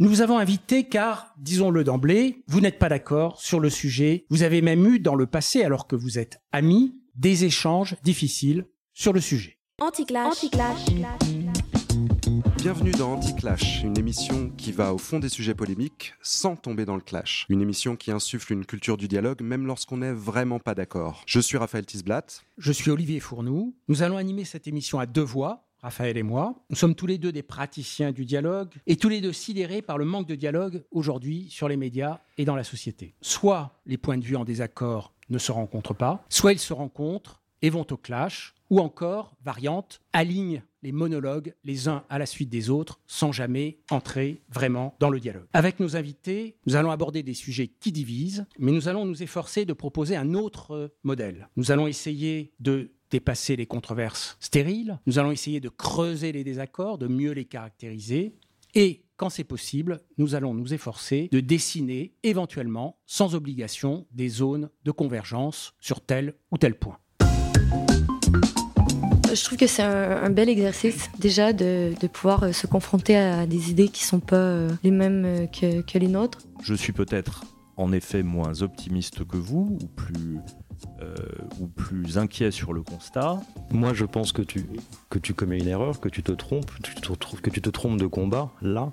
Nous vous avons invité car, disons-le d'emblée, vous n'êtes pas d'accord sur le sujet. Vous avez même eu dans le passé, alors que vous êtes amis, des échanges difficiles sur le sujet. Anticlash. Anticlash. Bienvenue dans Anticlash, une émission qui va au fond des sujets polémiques sans tomber dans le clash. Une émission qui insuffle une culture du dialogue même lorsqu'on n'est vraiment pas d'accord. Je suis Raphaël Tisblat. Je suis Olivier Fournou. Nous allons animer cette émission à deux voix. Raphaël et moi. Nous sommes tous les deux des praticiens du dialogue et tous les deux sidérés par le manque de dialogue aujourd'hui sur les médias et dans la société. Soit les points de vue en désaccord ne se rencontrent pas, soit ils se rencontrent et vont au clash, ou encore, variante, alignent les monologues les uns à la suite des autres sans jamais entrer vraiment dans le dialogue. Avec nos invités, nous allons aborder des sujets qui divisent, mais nous allons nous efforcer de proposer un autre modèle. Nous allons essayer de dépasser les controverses stériles, nous allons essayer de creuser les désaccords, de mieux les caractériser, et quand c'est possible, nous allons nous efforcer de dessiner éventuellement, sans obligation, des zones de convergence sur tel ou tel point. Je trouve que c'est un, bel exercice déjà de, pouvoir euh, se confronter à des idées qui ne sont pas euh, les mêmes euh, que, que les nôtres. Je suis peut-être en effet moins optimiste que vous ou plus euh, ou plus inquiet sur le constat. Moi, je pense que tu, que tu commets une erreur, que tu te trompes, tu te, que tu te trompes de combat, là.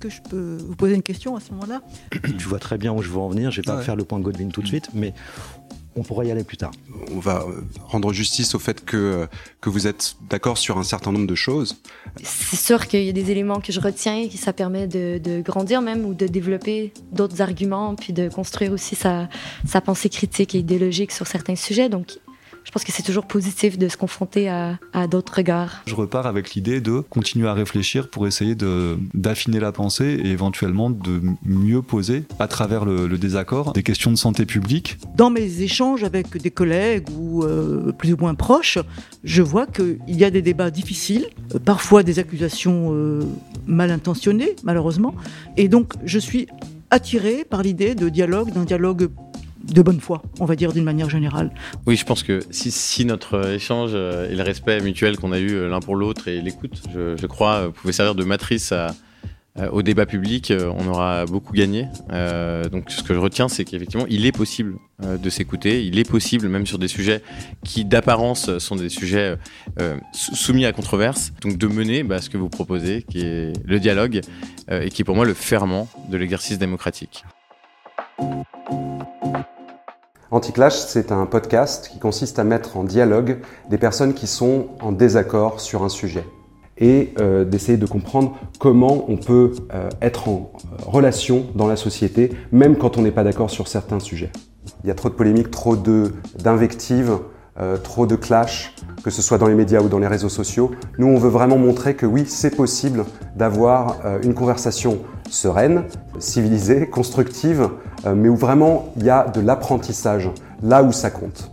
Que je peux vous poser une question à ce moment-là Tu vois très bien où je veux en venir, je vais pas faire le point de Godwin tout de suite, mais on pourra y aller plus tard. On va euh, rendre justice au fait que, euh, que vous êtes d'accord sur un certain nombre de choses. C'est sûr qu'il y a des éléments que je retiens et que ça permet de, de grandir même ou de développer d'autres arguments, puis de construire aussi sa, sa pensée critique et idéologique sur certains sujets. Donc je pense que c'est toujours positif de se confronter à, d'autres regards. Je repars avec l'idée de continuer à réfléchir pour essayer d'affiner la pensée et éventuellement de mieux poser à travers le, désaccord des questions de santé publique. Dans mes échanges avec des collègues ou euh, plus ou moins proches, je vois qu'il y a des débats difficiles, euh, parfois des accusations euh, mal intentionnées malheureusement, et donc je suis attiré par l'idée de dialogue, d'un dialogue de bonne foi, on va dire d'une manière générale. Oui, je pense que si, notre échange euh, et le respect mutuel qu'on a eu euh, l'un pour l'autre et l'écoute, je, crois, euh, pouvait servir de matrice au débat public, on aura beaucoup gagné. donc ce que je retiens, c'est qu'effectivement, il est possible de s'écouter, il est possible, même sur des sujets qui d'apparence sont des sujets soumis à controverse, donc de mener bah, ce que vous proposez, qui est le dialogue, et qui est pour moi le ferment de l'exercice démocratique. Anticlash, c'est un podcast qui consiste à mettre en dialogue des personnes qui sont en désaccord sur un sujet et euh, d'essayer de comprendre comment on peut euh, être en euh, relation dans la société, même quand on n'est pas d'accord sur certains sujets. Il y a trop de polémiques, trop d'invectives, trop de clash, que ce soit dans les médias ou dans les réseaux sociaux. Nous, on veut vraiment montrer que oui, c'est possible d'avoir une conversation sereine, civilisée, constructive, euh, mais où vraiment il y a de l'apprentissage, là où ça compte.